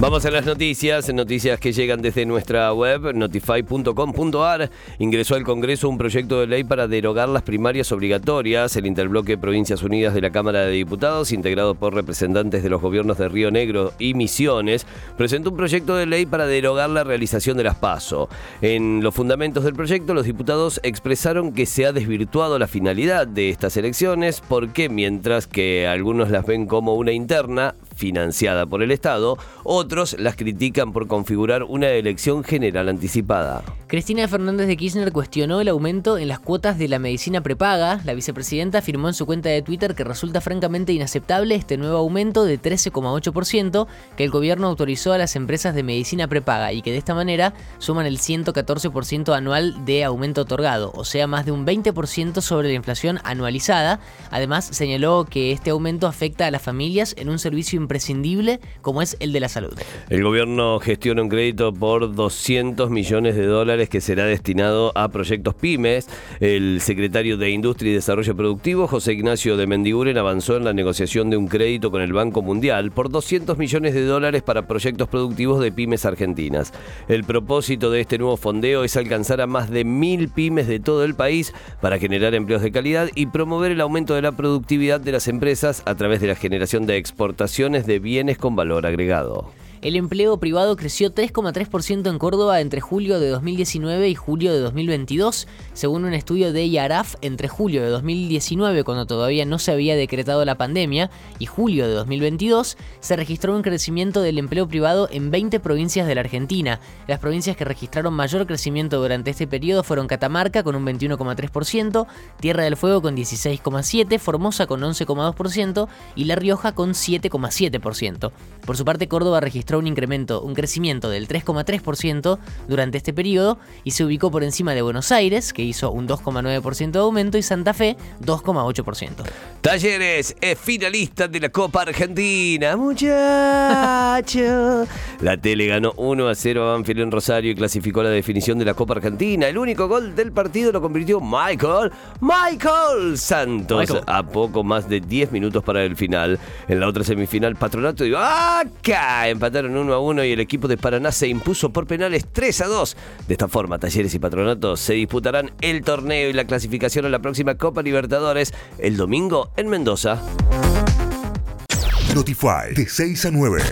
Vamos a las noticias, noticias que llegan desde nuestra web notify.com.ar. Ingresó al Congreso un proyecto de ley para derogar las primarias obligatorias. El interbloque Provincias Unidas de la Cámara de Diputados, integrado por representantes de los gobiernos de Río Negro y Misiones, presentó un proyecto de ley para derogar la realización de las PASO. En los fundamentos del proyecto, los diputados expresaron que se ha desvirtuado la finalidad de estas elecciones porque mientras que algunos las ven como una interna, financiada por el Estado, otros las critican por configurar una elección general anticipada. Cristina Fernández de Kirchner cuestionó el aumento en las cuotas de la medicina prepaga. La vicepresidenta afirmó en su cuenta de Twitter que resulta francamente inaceptable este nuevo aumento de 13,8% que el gobierno autorizó a las empresas de medicina prepaga y que de esta manera suman el 114% anual de aumento otorgado, o sea, más de un 20% sobre la inflación anualizada. Además, señaló que este aumento afecta a las familias en un servicio imprescindible como es el de la salud. El gobierno gestiona un crédito por 200 millones de dólares que será destinado a proyectos pymes. El secretario de Industria y Desarrollo Productivo, José Ignacio de Mendiguren, avanzó en la negociación de un crédito con el Banco Mundial por 200 millones de dólares para proyectos productivos de pymes argentinas. El propósito de este nuevo fondeo es alcanzar a más de mil pymes de todo el país para generar empleos de calidad y promover el aumento de la productividad de las empresas a través de la generación de exportaciones de bienes con valor agregado. El empleo privado creció 3,3% en Córdoba entre julio de 2019 y julio de 2022, según un estudio de IARAF entre julio de 2019, cuando todavía no se había decretado la pandemia, y julio de 2022, se registró un crecimiento del empleo privado en 20 provincias de la Argentina. Las provincias que registraron mayor crecimiento durante este periodo fueron Catamarca con un 21,3%, Tierra del Fuego con 16,7%, Formosa con 11,2% y La Rioja con 7,7%. Por su parte, Córdoba registró un incremento, un crecimiento del 3,3% durante este periodo y se ubicó por encima de Buenos Aires, que hizo un 2,9% de aumento, y Santa Fe 2,8%. Talleres es finalista de la Copa Argentina, muchacho. La tele ganó 1 a 0 a Banfield en Rosario y clasificó la definición de la Copa Argentina. El único gol del partido lo convirtió Michael, Michael Santos, Michael. a poco más de 10 minutos para el final. En la otra semifinal, Patronato y Vaca empataron 1 a 1 y el equipo de Paraná se impuso por penales 3 a 2. De esta forma, Talleres y Patronato se disputarán el torneo y la clasificación a la próxima Copa Libertadores el domingo en Mendoza. Notify, de 6 a 9.